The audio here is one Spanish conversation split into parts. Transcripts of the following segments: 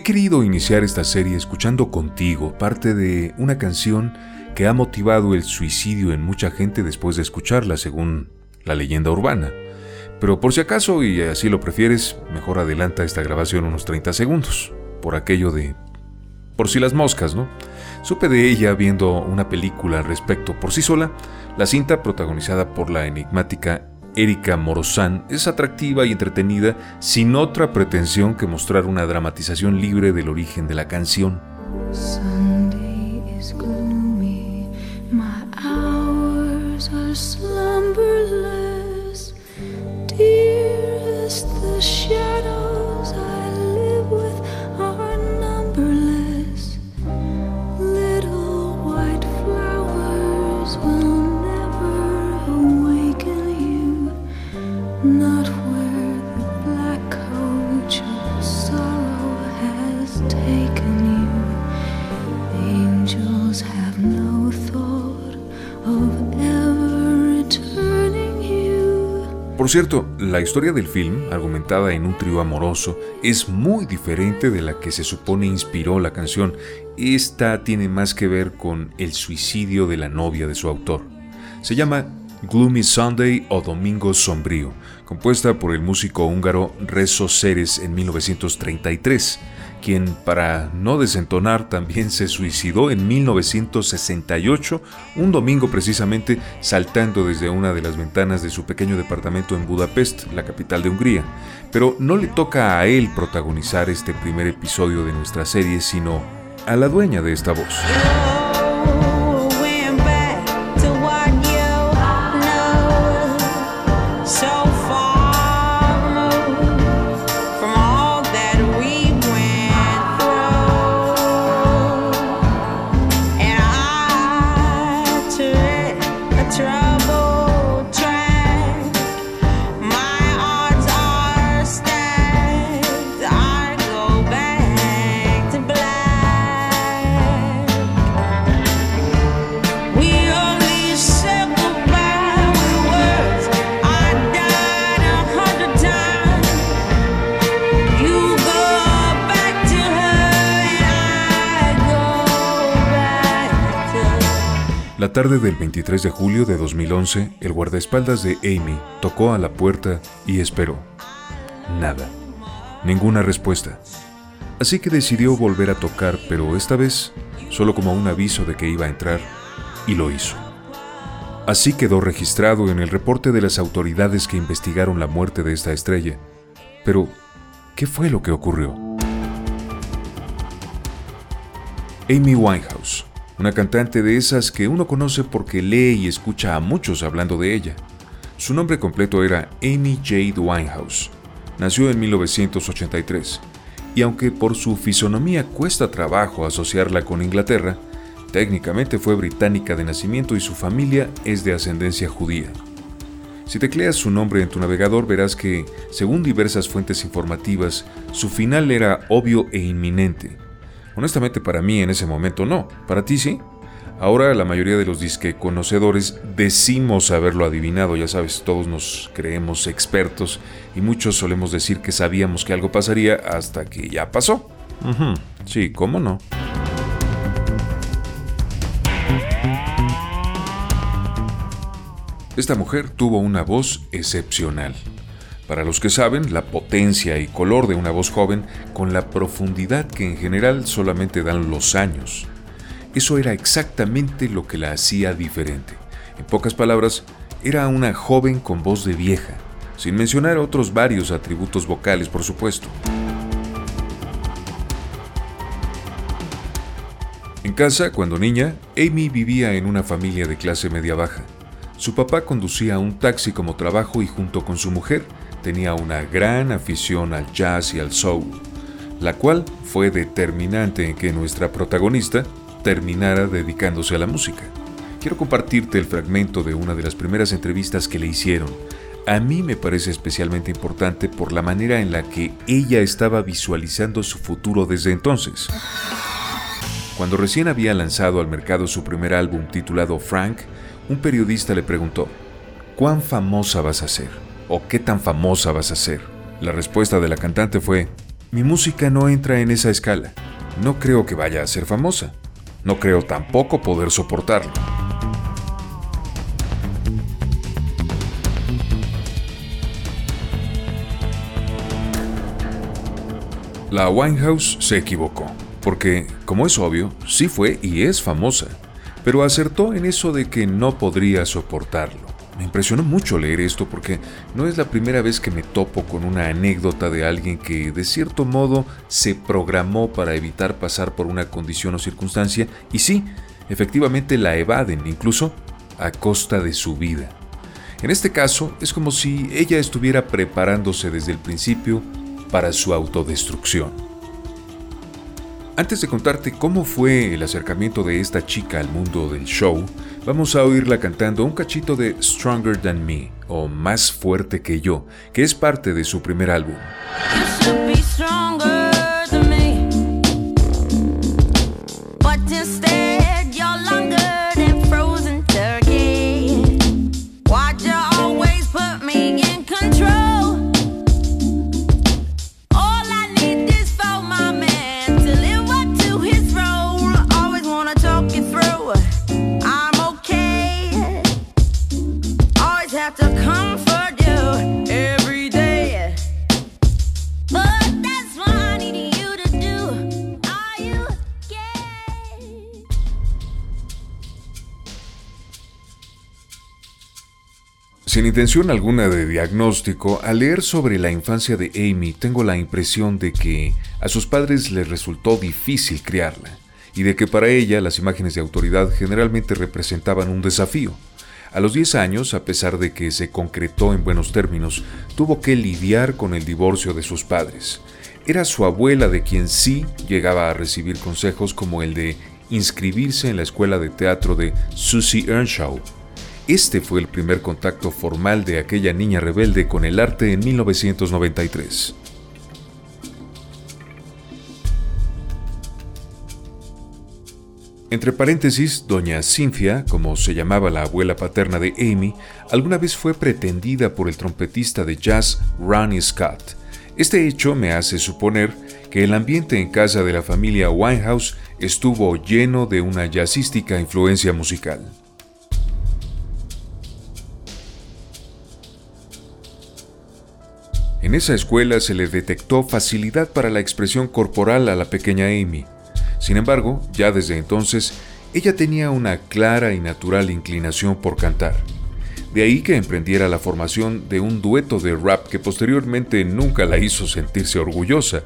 He querido iniciar esta serie escuchando contigo parte de una canción que ha motivado el suicidio en mucha gente después de escucharla, según la leyenda urbana. Pero por si acaso, y así lo prefieres, mejor adelanta esta grabación unos 30 segundos, por aquello de... por si las moscas, ¿no? Supe de ella viendo una película al respecto por sí sola, la cinta protagonizada por la enigmática Erika Morozán es atractiva y entretenida sin otra pretensión que mostrar una dramatización libre del origen de la canción. Por cierto, la historia del film, argumentada en un trío amoroso, es muy diferente de la que se supone inspiró la canción. Esta tiene más que ver con el suicidio de la novia de su autor. Se llama Gloomy Sunday o Domingo Sombrío, compuesta por el músico húngaro Rezo Ceres en 1933 quien para no desentonar también se suicidó en 1968, un domingo precisamente saltando desde una de las ventanas de su pequeño departamento en Budapest, la capital de Hungría. Pero no le toca a él protagonizar este primer episodio de nuestra serie, sino a la dueña de esta voz. Tarde del 23 de julio de 2011, el guardaespaldas de Amy tocó a la puerta y esperó. Nada. Ninguna respuesta. Así que decidió volver a tocar, pero esta vez solo como un aviso de que iba a entrar, y lo hizo. Así quedó registrado en el reporte de las autoridades que investigaron la muerte de esta estrella. Pero, ¿qué fue lo que ocurrió? Amy Winehouse una cantante de esas que uno conoce porque lee y escucha a muchos hablando de ella. Su nombre completo era Amy Jade Winehouse. Nació en 1983 y aunque por su fisonomía cuesta trabajo asociarla con Inglaterra, técnicamente fue británica de nacimiento y su familia es de ascendencia judía. Si tecleas su nombre en tu navegador verás que, según diversas fuentes informativas, su final era obvio e inminente Honestamente para mí en ese momento no, para ti sí. Ahora la mayoría de los disque conocedores decimos haberlo adivinado, ya sabes, todos nos creemos expertos y muchos solemos decir que sabíamos que algo pasaría hasta que ya pasó. Sí, ¿cómo no? Esta mujer tuvo una voz excepcional. Para los que saben, la potencia y color de una voz joven con la profundidad que en general solamente dan los años. Eso era exactamente lo que la hacía diferente. En pocas palabras, era una joven con voz de vieja, sin mencionar otros varios atributos vocales, por supuesto. En casa, cuando niña, Amy vivía en una familia de clase media baja. Su papá conducía un taxi como trabajo y junto con su mujer tenía una gran afición al jazz y al soul, la cual fue determinante en que nuestra protagonista terminara dedicándose a la música. Quiero compartirte el fragmento de una de las primeras entrevistas que le hicieron. A mí me parece especialmente importante por la manera en la que ella estaba visualizando su futuro desde entonces. Cuando recién había lanzado al mercado su primer álbum titulado Frank, un periodista le preguntó, ¿cuán famosa vas a ser? ¿O qué tan famosa vas a ser? La respuesta de la cantante fue, Mi música no entra en esa escala. No creo que vaya a ser famosa. No creo tampoco poder soportarlo. La Winehouse se equivocó, porque, como es obvio, sí fue y es famosa, pero acertó en eso de que no podría soportarlo. Me impresionó mucho leer esto porque no es la primera vez que me topo con una anécdota de alguien que de cierto modo se programó para evitar pasar por una condición o circunstancia y sí, efectivamente la evaden, incluso a costa de su vida. En este caso es como si ella estuviera preparándose desde el principio para su autodestrucción. Antes de contarte cómo fue el acercamiento de esta chica al mundo del show, vamos a oírla cantando un cachito de Stronger Than Me, o Más Fuerte que Yo, que es parte de su primer álbum. Sin intención alguna de diagnóstico, al leer sobre la infancia de Amy tengo la impresión de que a sus padres les resultó difícil criarla y de que para ella las imágenes de autoridad generalmente representaban un desafío. A los 10 años, a pesar de que se concretó en buenos términos, tuvo que lidiar con el divorcio de sus padres. Era su abuela de quien sí llegaba a recibir consejos como el de inscribirse en la escuela de teatro de Susie Earnshaw este fue el primer contacto formal de aquella niña rebelde con el arte en 1993. Entre paréntesis, doña Cynthia, como se llamaba la abuela paterna de Amy, alguna vez fue pretendida por el trompetista de jazz Ronnie Scott. Este hecho me hace suponer que el ambiente en casa de la familia Winehouse estuvo lleno de una jazzística influencia musical. En esa escuela se le detectó facilidad para la expresión corporal a la pequeña Amy. Sin embargo, ya desde entonces, ella tenía una clara y natural inclinación por cantar. De ahí que emprendiera la formación de un dueto de rap que posteriormente nunca la hizo sentirse orgullosa.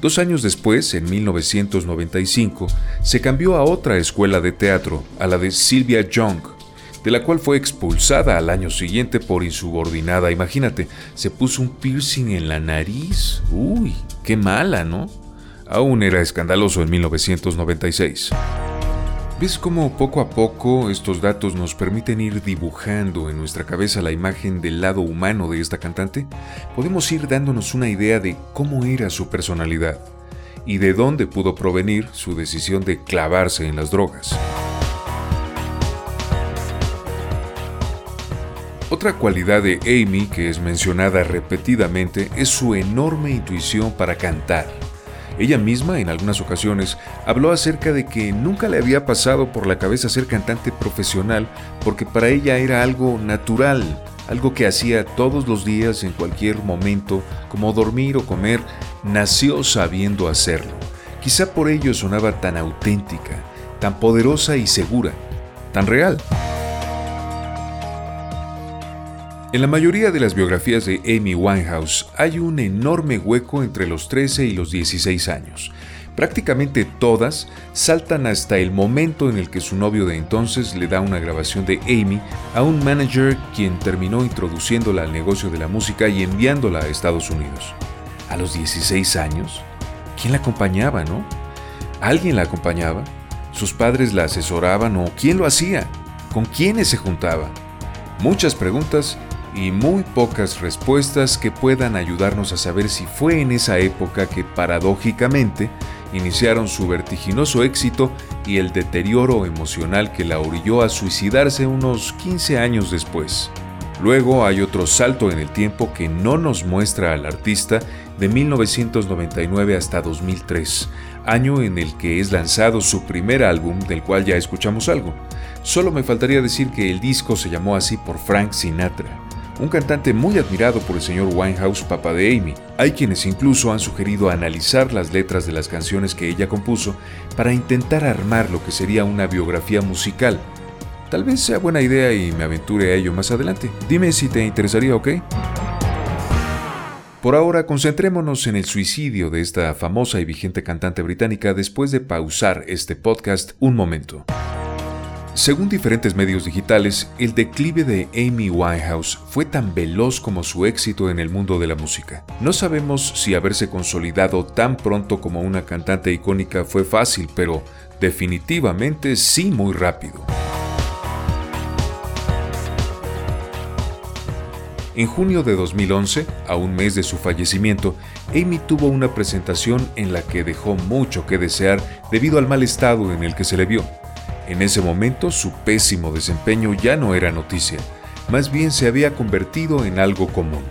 Dos años después, en 1995, se cambió a otra escuela de teatro, a la de Sylvia Young, de la cual fue expulsada al año siguiente por insubordinada. Imagínate, se puso un piercing en la nariz. Uy, qué mala, ¿no? Aún era escandaloso en 1996. ¿Ves cómo poco a poco estos datos nos permiten ir dibujando en nuestra cabeza la imagen del lado humano de esta cantante? Podemos ir dándonos una idea de cómo era su personalidad y de dónde pudo provenir su decisión de clavarse en las drogas. Otra cualidad de Amy que es mencionada repetidamente es su enorme intuición para cantar. Ella misma en algunas ocasiones habló acerca de que nunca le había pasado por la cabeza ser cantante profesional porque para ella era algo natural, algo que hacía todos los días en cualquier momento, como dormir o comer, nació sabiendo hacerlo. Quizá por ello sonaba tan auténtica, tan poderosa y segura, tan real. En la mayoría de las biografías de Amy Winehouse hay un enorme hueco entre los 13 y los 16 años. Prácticamente todas saltan hasta el momento en el que su novio de entonces le da una grabación de Amy a un manager quien terminó introduciéndola al negocio de la música y enviándola a Estados Unidos. A los 16 años, ¿quién la acompañaba, no? ¿Alguien la acompañaba? ¿Sus padres la asesoraban o quién lo hacía? ¿Con quiénes se juntaba? Muchas preguntas y muy pocas respuestas que puedan ayudarnos a saber si fue en esa época que paradójicamente iniciaron su vertiginoso éxito y el deterioro emocional que la orilló a suicidarse unos 15 años después. Luego hay otro salto en el tiempo que no nos muestra al artista de 1999 hasta 2003, año en el que es lanzado su primer álbum del cual ya escuchamos algo. Solo me faltaría decir que el disco se llamó así por Frank Sinatra un cantante muy admirado por el señor Winehouse, papá de Amy. Hay quienes incluso han sugerido analizar las letras de las canciones que ella compuso para intentar armar lo que sería una biografía musical. Tal vez sea buena idea y me aventure a ello más adelante. Dime si te interesaría, ¿ok? Por ahora, concentrémonos en el suicidio de esta famosa y vigente cantante británica después de pausar este podcast un momento. Según diferentes medios digitales, el declive de Amy Winehouse fue tan veloz como su éxito en el mundo de la música. No sabemos si haberse consolidado tan pronto como una cantante icónica fue fácil, pero definitivamente sí muy rápido. En junio de 2011, a un mes de su fallecimiento, Amy tuvo una presentación en la que dejó mucho que desear debido al mal estado en el que se le vio. En ese momento su pésimo desempeño ya no era noticia, más bien se había convertido en algo común.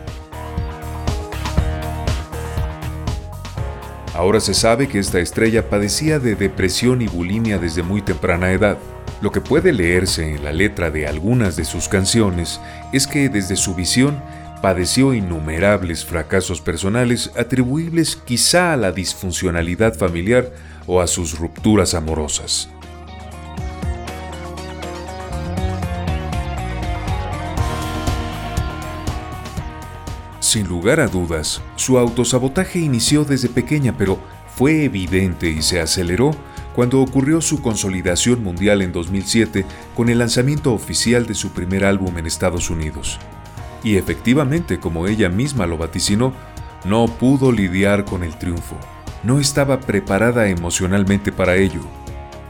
Ahora se sabe que esta estrella padecía de depresión y bulimia desde muy temprana edad. Lo que puede leerse en la letra de algunas de sus canciones es que desde su visión padeció innumerables fracasos personales atribuibles quizá a la disfuncionalidad familiar o a sus rupturas amorosas. Sin lugar a dudas, su autosabotaje inició desde pequeña, pero fue evidente y se aceleró cuando ocurrió su consolidación mundial en 2007 con el lanzamiento oficial de su primer álbum en Estados Unidos. Y efectivamente, como ella misma lo vaticinó, no pudo lidiar con el triunfo. No estaba preparada emocionalmente para ello.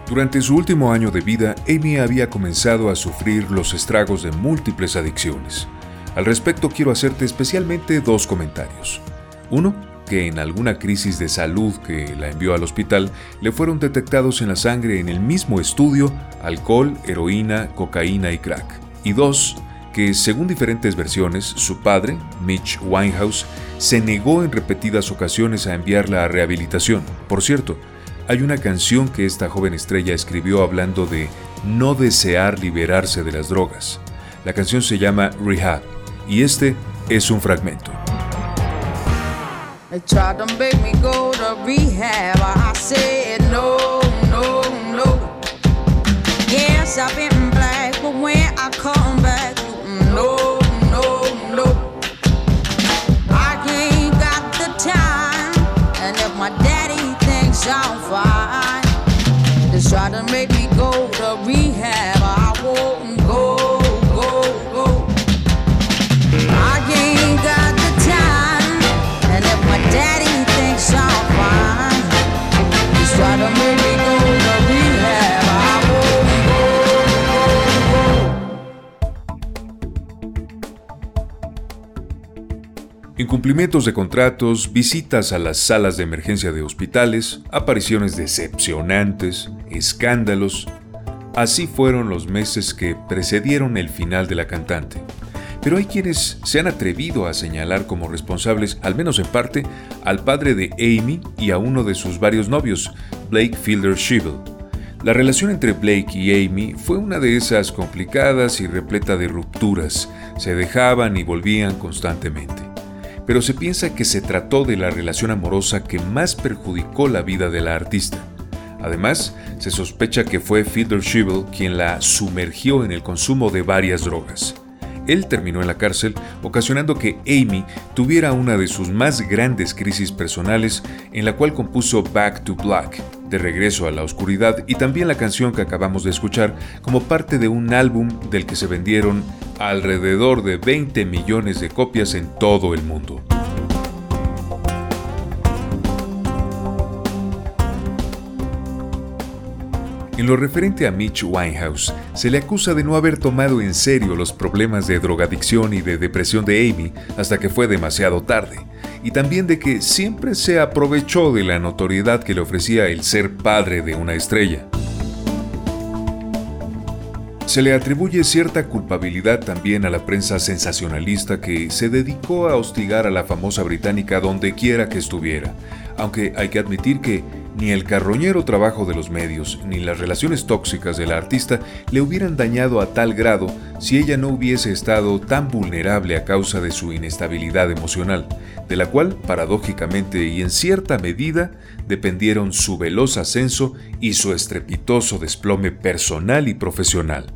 Durante su último año de vida, Amy había comenzado a sufrir los estragos de múltiples adicciones. Al respecto quiero hacerte especialmente dos comentarios. Uno, que en alguna crisis de salud que la envió al hospital le fueron detectados en la sangre en el mismo estudio alcohol, heroína, cocaína y crack. Y dos, que según diferentes versiones, su padre, Mitch Winehouse, se negó en repetidas ocasiones a enviarla a rehabilitación. Por cierto, hay una canción que esta joven estrella escribió hablando de no desear liberarse de las drogas. La canción se llama Rehab y este es un fragmento. Make me Incumplimientos de contratos, visitas a las salas de emergencia de hospitales, apariciones decepcionantes, escándalos. Así fueron los meses que precedieron el final de la cantante. Pero hay quienes se han atrevido a señalar como responsables, al menos en parte, al padre de Amy y a uno de sus varios novios, Blake Fielder Shivel. La relación entre Blake y Amy fue una de esas complicadas y repleta de rupturas. Se dejaban y volvían constantemente pero se piensa que se trató de la relación amorosa que más perjudicó la vida de la artista. Además, se sospecha que fue Fielder Shivel quien la sumergió en el consumo de varias drogas. Él terminó en la cárcel, ocasionando que Amy tuviera una de sus más grandes crisis personales, en la cual compuso Back to Black, de regreso a la oscuridad, y también la canción que acabamos de escuchar como parte de un álbum del que se vendieron alrededor de 20 millones de copias en todo el mundo. En lo referente a Mitch Winehouse, se le acusa de no haber tomado en serio los problemas de drogadicción y de depresión de Amy hasta que fue demasiado tarde, y también de que siempre se aprovechó de la notoriedad que le ofrecía el ser padre de una estrella. Se le atribuye cierta culpabilidad también a la prensa sensacionalista que se dedicó a hostigar a la famosa británica donde quiera que estuviera, aunque hay que admitir que ni el carroñero trabajo de los medios ni las relaciones tóxicas de la artista le hubieran dañado a tal grado si ella no hubiese estado tan vulnerable a causa de su inestabilidad emocional, de la cual, paradójicamente y en cierta medida, dependieron su veloz ascenso y su estrepitoso desplome personal y profesional.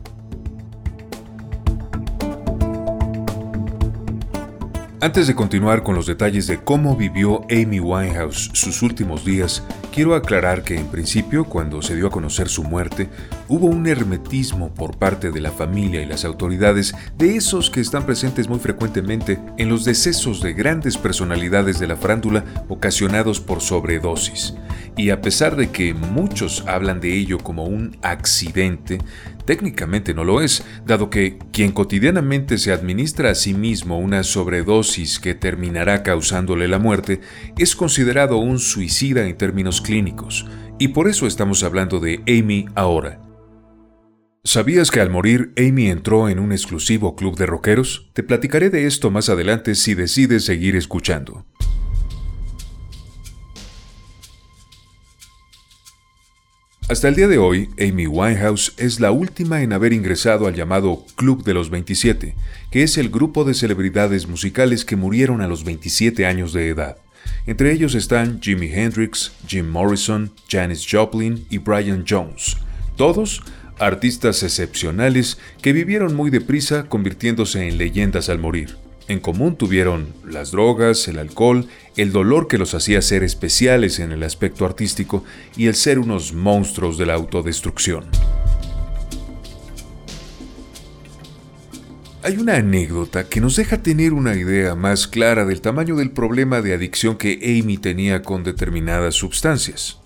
Antes de continuar con los detalles de cómo vivió Amy Winehouse sus últimos días, quiero aclarar que en principio, cuando se dio a conocer su muerte, hubo un hermetismo por parte de la familia y las autoridades de esos que están presentes muy frecuentemente en los decesos de grandes personalidades de la frándula ocasionados por sobredosis. Y a pesar de que muchos hablan de ello como un accidente, técnicamente no lo es, dado que quien cotidianamente se administra a sí mismo una sobredosis que terminará causándole la muerte es considerado un suicida en términos clínicos, y por eso estamos hablando de Amy ahora. ¿Sabías que al morir Amy entró en un exclusivo club de rockeros? Te platicaré de esto más adelante si decides seguir escuchando. Hasta el día de hoy, Amy Winehouse es la última en haber ingresado al llamado Club de los 27, que es el grupo de celebridades musicales que murieron a los 27 años de edad. Entre ellos están Jimi Hendrix, Jim Morrison, Janis Joplin y Brian Jones, todos artistas excepcionales que vivieron muy deprisa convirtiéndose en leyendas al morir. En común tuvieron las drogas, el alcohol, el dolor que los hacía ser especiales en el aspecto artístico y el ser unos monstruos de la autodestrucción. Hay una anécdota que nos deja tener una idea más clara del tamaño del problema de adicción que Amy tenía con determinadas sustancias.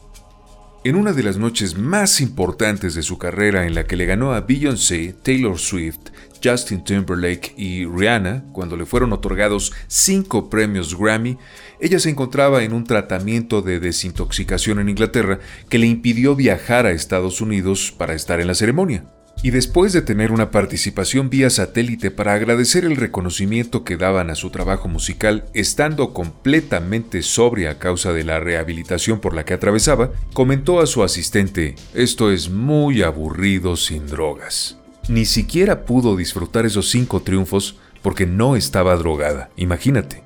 En una de las noches más importantes de su carrera en la que le ganó a Beyoncé, Taylor Swift, Justin Timberlake y Rihanna, cuando le fueron otorgados cinco premios Grammy, ella se encontraba en un tratamiento de desintoxicación en Inglaterra que le impidió viajar a Estados Unidos para estar en la ceremonia. Y después de tener una participación vía satélite para agradecer el reconocimiento que daban a su trabajo musical, estando completamente sobria a causa de la rehabilitación por la que atravesaba, comentó a su asistente, esto es muy aburrido sin drogas. Ni siquiera pudo disfrutar esos cinco triunfos porque no estaba drogada, imagínate.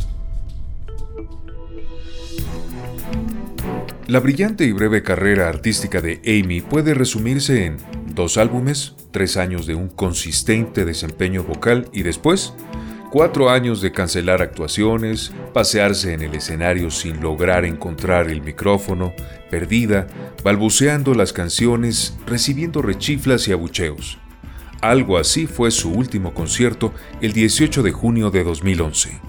La brillante y breve carrera artística de Amy puede resumirse en dos álbumes, tres años de un consistente desempeño vocal y después cuatro años de cancelar actuaciones, pasearse en el escenario sin lograr encontrar el micrófono, perdida, balbuceando las canciones, recibiendo rechiflas y abucheos. Algo así fue su último concierto el 18 de junio de 2011.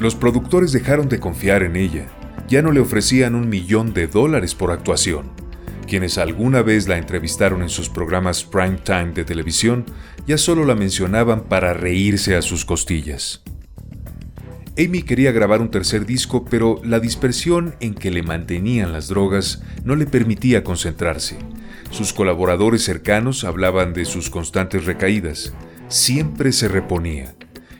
Los productores dejaron de confiar en ella, ya no le ofrecían un millón de dólares por actuación. Quienes alguna vez la entrevistaron en sus programas prime time de televisión ya solo la mencionaban para reírse a sus costillas. Amy quería grabar un tercer disco, pero la dispersión en que le mantenían las drogas no le permitía concentrarse. Sus colaboradores cercanos hablaban de sus constantes recaídas. Siempre se reponía.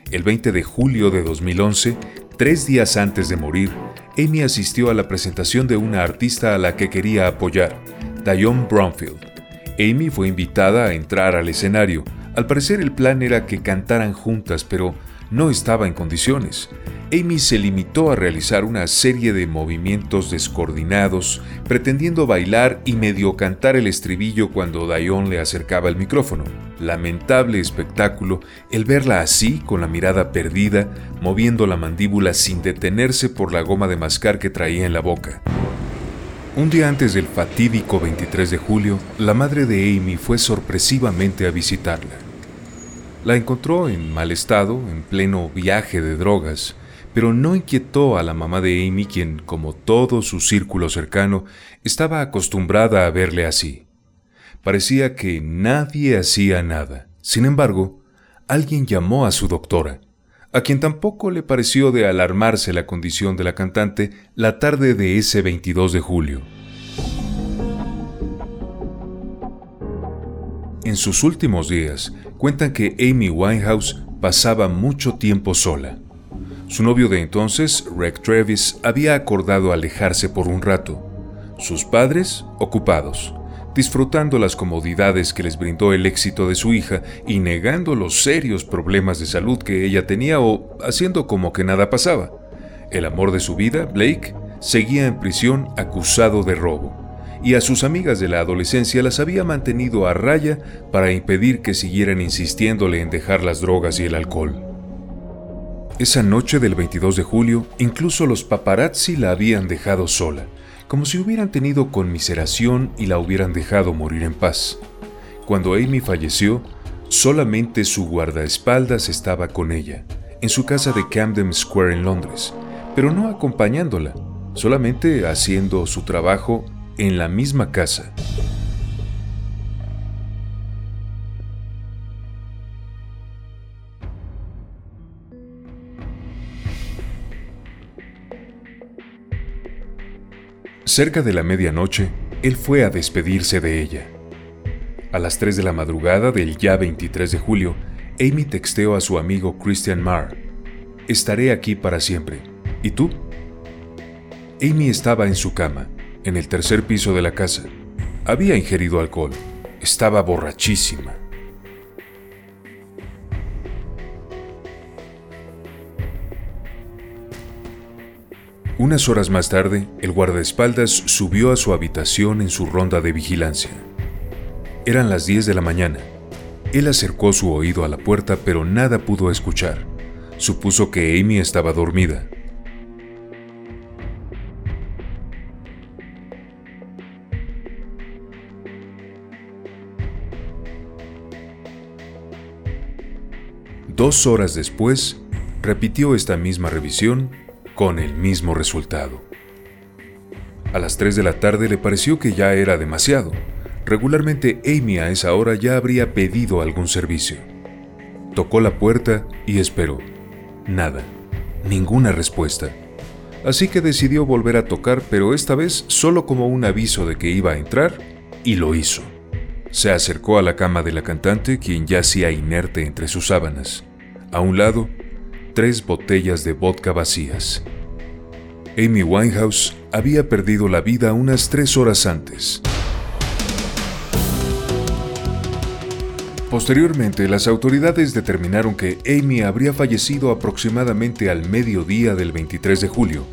El 20 de julio de 2011, tres días antes de morir, Amy asistió a la presentación de una artista a la que quería apoyar, Dionne Bromfield. Amy fue invitada a entrar al escenario. Al parecer el plan era que cantaran juntas, pero no estaba en condiciones. Amy se limitó a realizar una serie de movimientos descoordinados, pretendiendo bailar y medio cantar el estribillo cuando Dion le acercaba el micrófono. Lamentable espectáculo el verla así, con la mirada perdida, moviendo la mandíbula sin detenerse por la goma de mascar que traía en la boca. Un día antes del fatídico 23 de julio, la madre de Amy fue sorpresivamente a visitarla. La encontró en mal estado, en pleno viaje de drogas, pero no inquietó a la mamá de Amy, quien, como todo su círculo cercano, estaba acostumbrada a verle así. Parecía que nadie hacía nada. Sin embargo, alguien llamó a su doctora, a quien tampoco le pareció de alarmarse la condición de la cantante la tarde de ese 22 de julio. En sus últimos días, cuentan que Amy Winehouse pasaba mucho tiempo sola. Su novio de entonces, Rick Travis, había acordado alejarse por un rato. Sus padres, ocupados, disfrutando las comodidades que les brindó el éxito de su hija y negando los serios problemas de salud que ella tenía o haciendo como que nada pasaba. El amor de su vida, Blake, seguía en prisión acusado de robo y a sus amigas de la adolescencia las había mantenido a raya para impedir que siguieran insistiéndole en dejar las drogas y el alcohol. Esa noche del 22 de julio, incluso los paparazzi la habían dejado sola, como si hubieran tenido conmiseración y la hubieran dejado morir en paz. Cuando Amy falleció, solamente su guardaespaldas estaba con ella, en su casa de Camden Square en Londres, pero no acompañándola, solamente haciendo su trabajo en la misma casa. Cerca de la medianoche, él fue a despedirse de ella. A las 3 de la madrugada del ya 23 de julio, Amy texteó a su amigo Christian Marr. Estaré aquí para siempre. ¿Y tú? Amy estaba en su cama, en el tercer piso de la casa. Había ingerido alcohol. Estaba borrachísima. Unas horas más tarde, el guardaespaldas subió a su habitación en su ronda de vigilancia. Eran las 10 de la mañana. Él acercó su oído a la puerta pero nada pudo escuchar. Supuso que Amy estaba dormida. Dos horas después, repitió esta misma revisión con el mismo resultado. A las 3 de la tarde le pareció que ya era demasiado. Regularmente Amy a esa hora ya habría pedido algún servicio. Tocó la puerta y esperó. Nada, ninguna respuesta. Así que decidió volver a tocar, pero esta vez solo como un aviso de que iba a entrar, y lo hizo. Se acercó a la cama de la cantante, quien yacía inerte entre sus sábanas. A un lado, tres botellas de vodka vacías. Amy Winehouse había perdido la vida unas tres horas antes. Posteriormente, las autoridades determinaron que Amy habría fallecido aproximadamente al mediodía del 23 de julio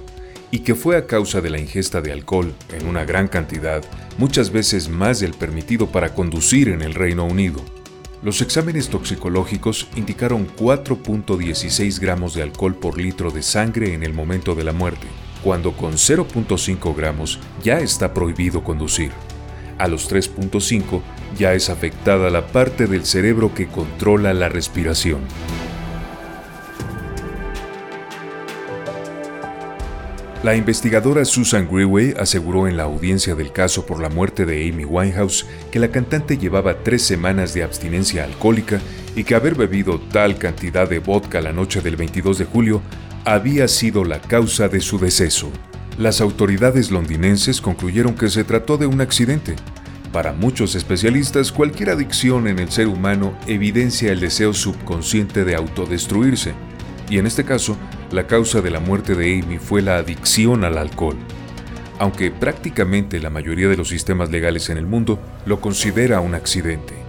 y que fue a causa de la ingesta de alcohol en una gran cantidad, muchas veces más del permitido para conducir en el Reino Unido. Los exámenes toxicológicos indicaron 4.16 gramos de alcohol por litro de sangre en el momento de la muerte, cuando con 0.5 gramos ya está prohibido conducir. A los 3.5 ya es afectada la parte del cerebro que controla la respiración. La investigadora Susan Greway aseguró en la audiencia del caso por la muerte de Amy Winehouse que la cantante llevaba tres semanas de abstinencia alcohólica y que haber bebido tal cantidad de vodka la noche del 22 de julio había sido la causa de su deceso. Las autoridades londinenses concluyeron que se trató de un accidente. Para muchos especialistas, cualquier adicción en el ser humano evidencia el deseo subconsciente de autodestruirse, y en este caso, la causa de la muerte de Amy fue la adicción al alcohol, aunque prácticamente la mayoría de los sistemas legales en el mundo lo considera un accidente.